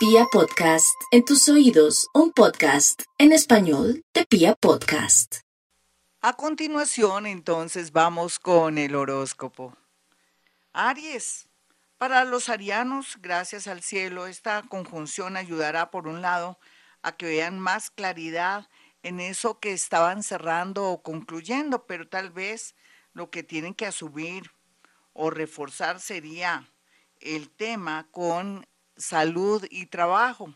Pia Podcast, en tus oídos, un podcast en español de Pia Podcast. A continuación, entonces, vamos con el horóscopo. Aries. Para los arianos, gracias al cielo, esta conjunción ayudará, por un lado, a que vean más claridad en eso que estaban cerrando o concluyendo, pero tal vez lo que tienen que asumir o reforzar sería el tema con salud y trabajo.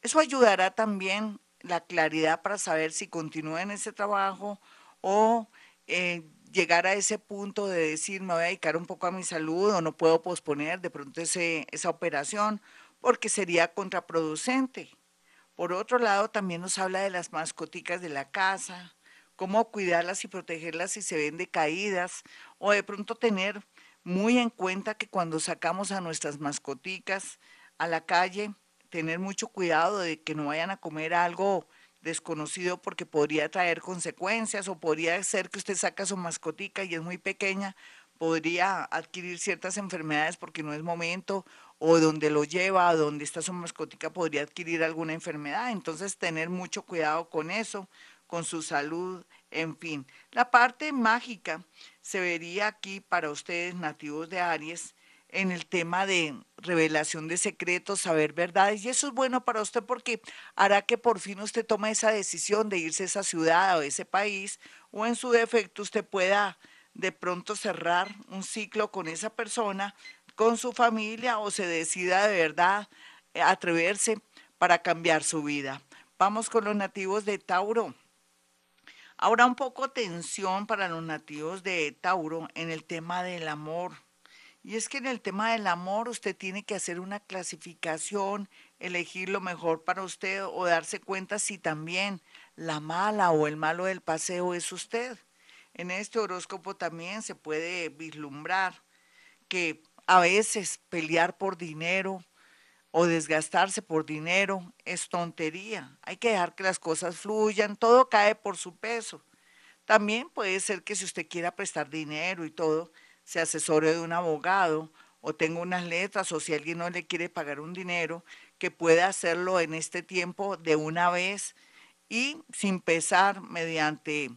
Eso ayudará también la claridad para saber si continúa en ese trabajo o eh, llegar a ese punto de decir me voy a dedicar un poco a mi salud o no puedo posponer de pronto esa operación porque sería contraproducente. Por otro lado, también nos habla de las mascoticas de la casa, cómo cuidarlas y protegerlas si se ven decaídas o de pronto tener muy en cuenta que cuando sacamos a nuestras mascoticas a la calle, tener mucho cuidado de que no vayan a comer algo desconocido porque podría traer consecuencias o podría ser que usted saca su mascotica y es muy pequeña, podría adquirir ciertas enfermedades porque no es momento o donde lo lleva, donde está su mascotica podría adquirir alguna enfermedad. Entonces tener mucho cuidado con eso, con su salud, en fin. La parte mágica se vería aquí para ustedes nativos de Aries en el tema de revelación de secretos, saber verdades. Y eso es bueno para usted porque hará que por fin usted tome esa decisión de irse a esa ciudad o ese país o en su defecto usted pueda de pronto cerrar un ciclo con esa persona, con su familia o se decida de verdad atreverse para cambiar su vida. Vamos con los nativos de Tauro. Ahora un poco tensión para los nativos de Tauro en el tema del amor. Y es que en el tema del amor usted tiene que hacer una clasificación, elegir lo mejor para usted o darse cuenta si también la mala o el malo del paseo es usted. En este horóscopo también se puede vislumbrar que a veces pelear por dinero o desgastarse por dinero es tontería. Hay que dejar que las cosas fluyan, todo cae por su peso. También puede ser que si usted quiera prestar dinero y todo, se asesore de un abogado o tenga unas letras o si alguien no le quiere pagar un dinero, que pueda hacerlo en este tiempo de una vez y sin pesar mediante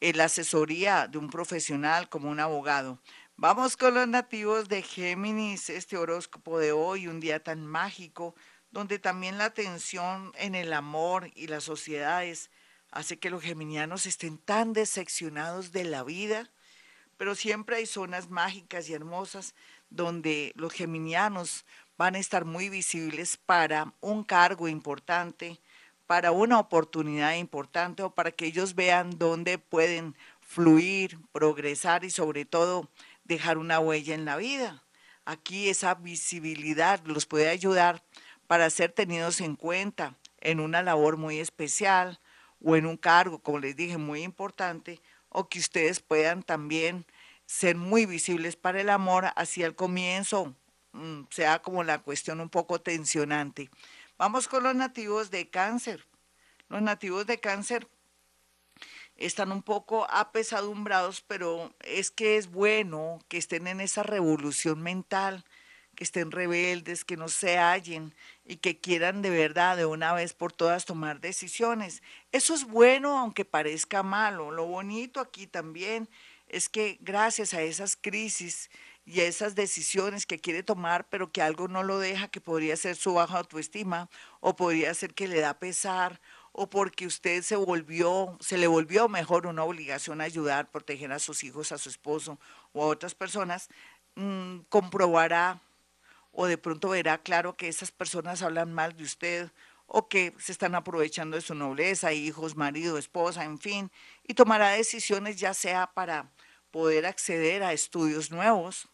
la asesoría de un profesional como un abogado. Vamos con los nativos de Géminis, este horóscopo de hoy, un día tan mágico, donde también la tensión en el amor y las sociedades hace que los geminianos estén tan decepcionados de la vida, pero siempre hay zonas mágicas y hermosas donde los geminianos van a estar muy visibles para un cargo importante, para una oportunidad importante o para que ellos vean dónde pueden fluir, progresar y sobre todo dejar una huella en la vida. Aquí esa visibilidad los puede ayudar para ser tenidos en cuenta en una labor muy especial o en un cargo, como les dije, muy importante, o que ustedes puedan también ser muy visibles para el amor, así al comienzo mm, sea como la cuestión un poco tensionante. Vamos con los nativos de cáncer. Los nativos de cáncer están un poco apesadumbrados, pero es que es bueno que estén en esa revolución mental, que estén rebeldes, que no se hallen y que quieran de verdad de una vez por todas tomar decisiones. Eso es bueno, aunque parezca malo. Lo bonito aquí también es que gracias a esas crisis y a esas decisiones que quiere tomar, pero que algo no lo deja, que podría ser su baja autoestima o podría ser que le da pesar o porque usted se volvió, se le volvió mejor una obligación ayudar, proteger a sus hijos, a su esposo o a otras personas, mm, comprobará o de pronto verá claro que esas personas hablan mal de usted o que se están aprovechando de su nobleza, hijos, marido, esposa, en fin, y tomará decisiones ya sea para poder acceder a estudios nuevos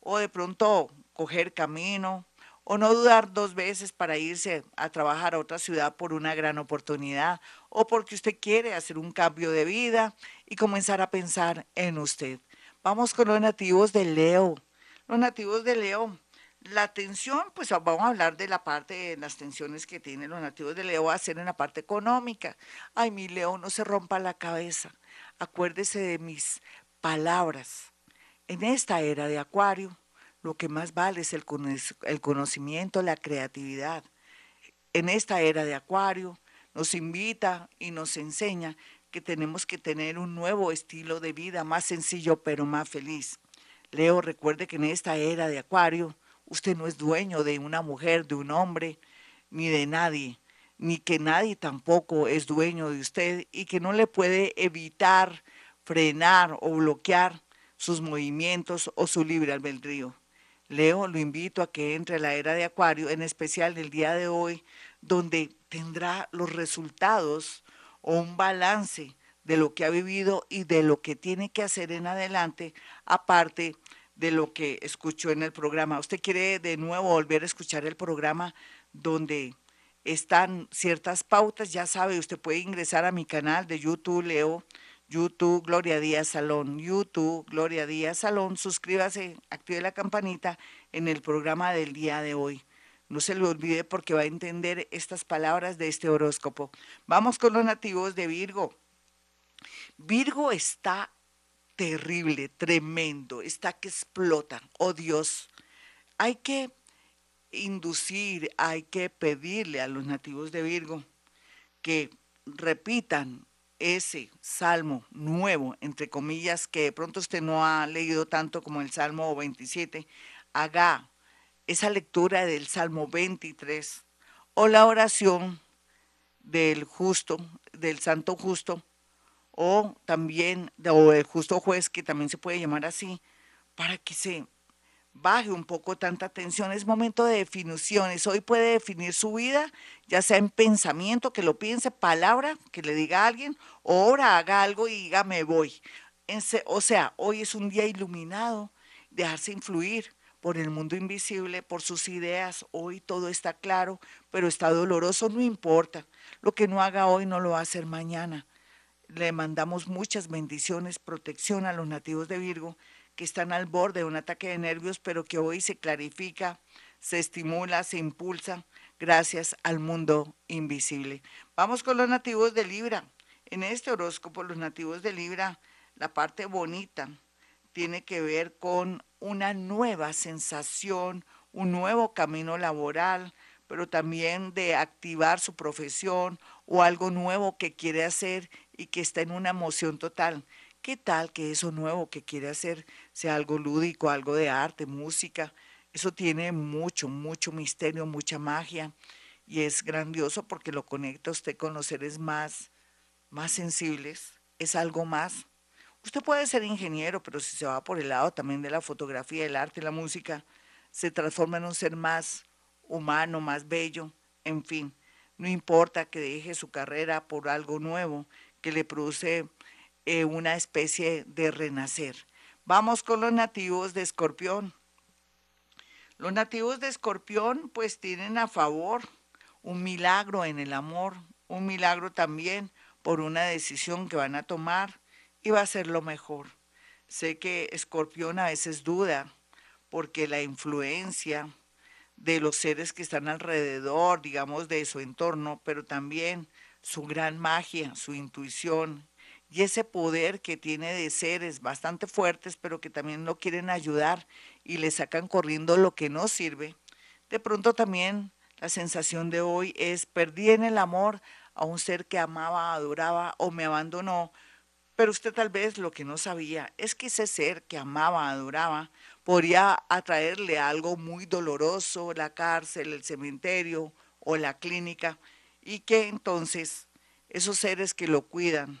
o de pronto coger camino o no dudar dos veces para irse a trabajar a otra ciudad por una gran oportunidad o porque usted quiere hacer un cambio de vida y comenzar a pensar en usted. Vamos con los nativos de Leo. Los nativos de Leo, la tensión, pues vamos a hablar de la parte de las tensiones que tienen los nativos de Leo, va a ser en la parte económica. Ay, mi Leo, no se rompa la cabeza. Acuérdese de mis palabras. En esta era de Acuario, lo que más vale es el, conocimiento, la creatividad. en esta era de Acuario, nos invita y nos enseña que tenemos que tener un nuevo estilo de vida, más sencillo pero más feliz. Leo, recuerde que en esta era de Acuario, usted no es dueño de una mujer, de un hombre, ni de nadie, ni que nadie tampoco es dueño de usted y que no le puede evitar, frenar o bloquear sus movimientos o su libre albedrío. Leo, lo invito a que entre a la era de Acuario, en especial el día de hoy, donde tendrá los resultados o un balance de lo que ha vivido y de lo que tiene que hacer en adelante, aparte de lo que escuchó en el programa. ¿Usted quiere de nuevo volver a escuchar el programa donde están ciertas pautas? Ya sabe, usted puede ingresar a mi canal de YouTube, Leo, YouTube Gloria Díaz Salón, YouTube Gloria Díaz Salón, suscríbase, active la campanita en el programa del día de hoy. No se lo olvide porque va a entender estas palabras de este horóscopo. Vamos con los nativos de Virgo. Virgo está terrible, tremendo, está que explota. Oh Dios, hay que inducir, hay que pedirle a los nativos de Virgo que repitan ese salmo nuevo, entre comillas, que de pronto usted no ha leído tanto como el Salmo 27, haga esa lectura del Salmo 23 o la oración del justo, del santo justo, o también o del justo juez, que también se puede llamar así, para que se baje un poco tanta tensión. Es momento de definiciones. Hoy puede definir su vida, ya sea en pensamiento, que lo piense, palabra, que le diga a alguien, o ahora haga algo y diga me voy. O sea, hoy es un día iluminado, dejarse influir por el mundo invisible, por sus ideas. Hoy todo está claro, pero está doloroso, no importa. Lo que no haga hoy no lo va a hacer mañana. Le mandamos muchas bendiciones, protección a los nativos de Virgo que están al borde de un ataque de nervios, pero que hoy se clarifica, se estimula, se impulsa gracias al mundo invisible. Vamos con los nativos de Libra. En este horóscopo, los nativos de Libra, la parte bonita tiene que ver con una nueva sensación, un nuevo camino laboral, pero también de activar su profesión o algo nuevo que quiere hacer y que está en una emoción total. ¿Qué tal que eso nuevo que quiere hacer sea algo lúdico, algo de arte, música? Eso tiene mucho, mucho misterio, mucha magia y es grandioso porque lo conecta usted con los seres más, más sensibles. Es algo más. Usted puede ser ingeniero, pero si se va por el lado también de la fotografía, el arte, la música, se transforma en un ser más humano, más bello, en fin. No importa que deje su carrera por algo nuevo que le produce eh, una especie de renacer. Vamos con los nativos de Escorpión. Los nativos de Escorpión pues tienen a favor un milagro en el amor, un milagro también por una decisión que van a tomar y va a ser lo mejor. Sé que Escorpión a veces duda porque la influencia de los seres que están alrededor, digamos, de su entorno, pero también su gran magia, su intuición y ese poder que tiene de seres bastante fuertes, pero que también no quieren ayudar y le sacan corriendo lo que no sirve. De pronto también la sensación de hoy es perdí en el amor a un ser que amaba, adoraba o me abandonó, pero usted tal vez lo que no sabía es que ese ser que amaba, adoraba, podría atraerle algo muy doloroso, la cárcel, el cementerio o la clínica, y que entonces esos seres que lo cuidan,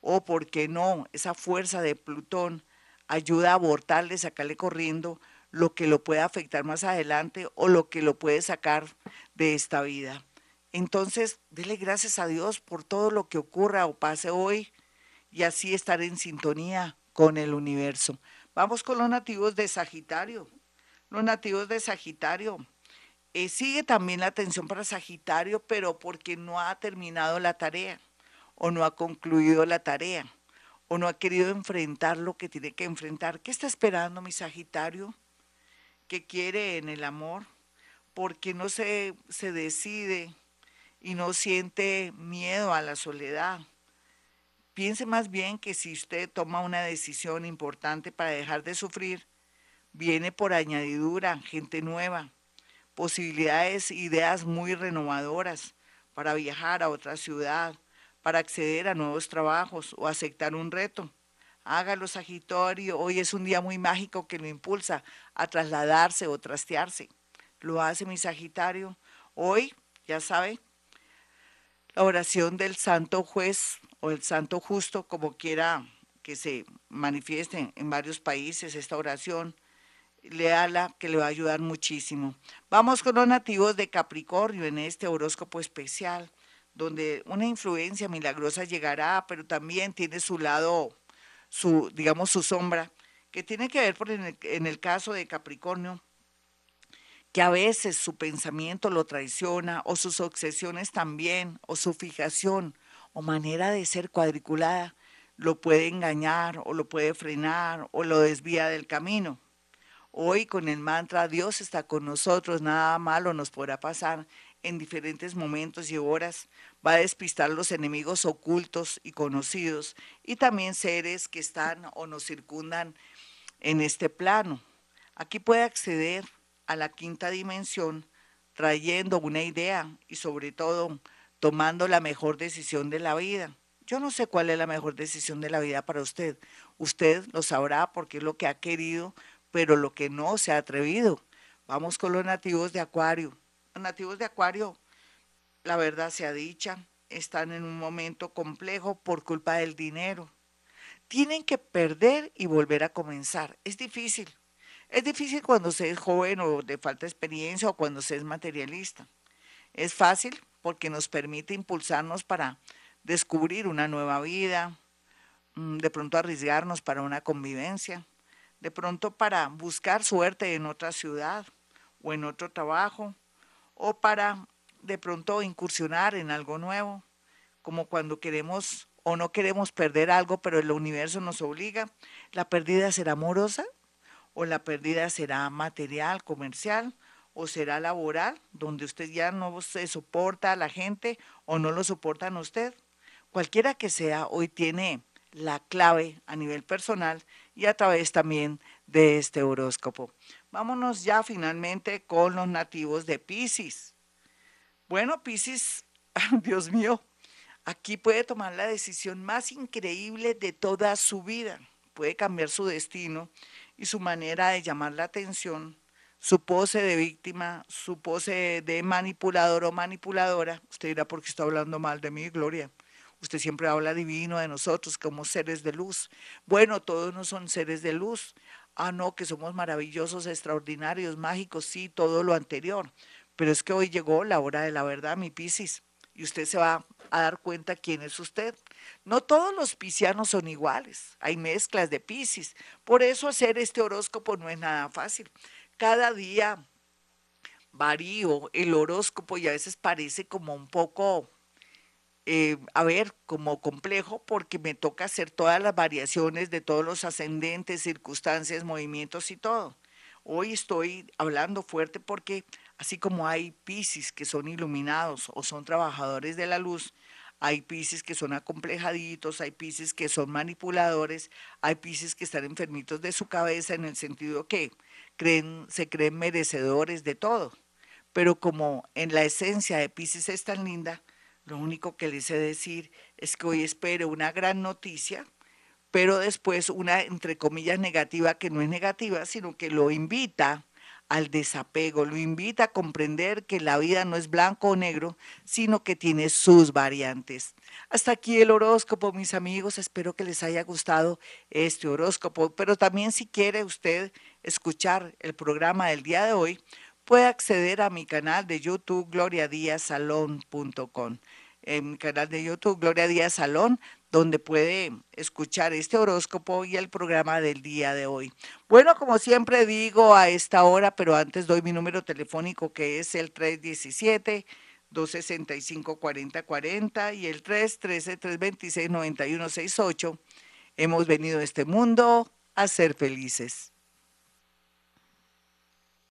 o por qué no, esa fuerza de Plutón ayuda a abortarle, sacarle corriendo lo que lo puede afectar más adelante o lo que lo puede sacar de esta vida. Entonces, dele gracias a Dios por todo lo que ocurra o pase hoy y así estar en sintonía con el universo. Vamos con los nativos de Sagitario. Los nativos de Sagitario. Eh, sigue también la atención para Sagitario, pero porque no ha terminado la tarea o no ha concluido la tarea o no ha querido enfrentar lo que tiene que enfrentar. ¿Qué está esperando mi Sagitario? ¿Qué quiere en el amor? Porque no se, se decide y no siente miedo a la soledad. Piense más bien que si usted toma una decisión importante para dejar de sufrir, viene por añadidura gente nueva, posibilidades, ideas muy renovadoras para viajar a otra ciudad, para acceder a nuevos trabajos o aceptar un reto. Hágalo, Sagitario. Hoy es un día muy mágico que lo impulsa a trasladarse o trastearse. Lo hace mi Sagitario. Hoy, ya sabe, la oración del Santo Juez o el Santo Justo, como quiera que se manifieste en varios países esta oración, léala que le va a ayudar muchísimo. Vamos con los nativos de Capricornio en este horóscopo especial, donde una influencia milagrosa llegará, pero también tiene su lado, su, digamos, su sombra, que tiene que ver en el caso de Capricornio, que a veces su pensamiento lo traiciona, o sus obsesiones también, o su fijación, o manera de ser cuadriculada, lo puede engañar, o lo puede frenar, o lo desvía del camino. Hoy con el mantra Dios está con nosotros, nada malo nos podrá pasar en diferentes momentos y horas. Va a despistar los enemigos ocultos y conocidos y también seres que están o nos circundan en este plano. Aquí puede acceder a la quinta dimensión trayendo una idea y sobre todo tomando la mejor decisión de la vida. Yo no sé cuál es la mejor decisión de la vida para usted. Usted lo sabrá porque es lo que ha querido pero lo que no se ha atrevido. Vamos con los nativos de Acuario. Los nativos de Acuario, la verdad sea dicha, están en un momento complejo por culpa del dinero. Tienen que perder y volver a comenzar. Es difícil. Es difícil cuando se es joven o de falta experiencia o cuando se es materialista. Es fácil porque nos permite impulsarnos para descubrir una nueva vida, mm, de pronto arriesgarnos para una convivencia de pronto para buscar suerte en otra ciudad o en otro trabajo, o para de pronto incursionar en algo nuevo, como cuando queremos o no queremos perder algo, pero el universo nos obliga. ¿La pérdida será amorosa? ¿O la pérdida será material, comercial? ¿O será laboral, donde usted ya no se soporta a la gente o no lo soportan a usted? Cualquiera que sea, hoy tiene la clave a nivel personal y a través también de este horóscopo. Vámonos ya finalmente con los nativos de Pisces. Bueno, Pisces, Dios mío, aquí puede tomar la decisión más increíble de toda su vida. Puede cambiar su destino y su manera de llamar la atención, su pose de víctima, su pose de manipulador o manipuladora. Usted dirá, ¿por qué está hablando mal de mí, Gloria? Usted siempre habla divino de nosotros como seres de luz. Bueno, todos no son seres de luz. Ah, no, que somos maravillosos, extraordinarios, mágicos, sí, todo lo anterior. Pero es que hoy llegó la hora de la verdad, mi Piscis, y usted se va a dar cuenta quién es usted. No todos los piscianos son iguales, hay mezclas de Piscis. Por eso hacer este horóscopo no es nada fácil. Cada día varío el horóscopo y a veces parece como un poco eh, a ver, como complejo porque me toca hacer todas las variaciones de todos los ascendentes, circunstancias, movimientos y todo. Hoy estoy hablando fuerte porque así como hay piscis que son iluminados o son trabajadores de la luz, hay piscis que son acomplejaditos, hay piscis que son manipuladores, hay piscis que están enfermitos de su cabeza en el sentido que creen, se creen merecedores de todo. Pero como en la esencia de piscis es tan linda, lo único que les sé decir es que hoy espero una gran noticia, pero después una, entre comillas, negativa que no es negativa, sino que lo invita al desapego, lo invita a comprender que la vida no es blanco o negro, sino que tiene sus variantes. Hasta aquí el horóscopo, mis amigos. Espero que les haya gustado este horóscopo, pero también si quiere usted escuchar el programa del día de hoy, puede acceder a mi canal de YouTube gloriadiasalón.com. En mi canal de YouTube Gloria Díaz Salón, donde puede escuchar este horóscopo y el programa del día de hoy. Bueno, como siempre digo a esta hora, pero antes doy mi número telefónico que es el 317 265 4040 y el 313 326 9168. Hemos venido a este mundo a ser felices.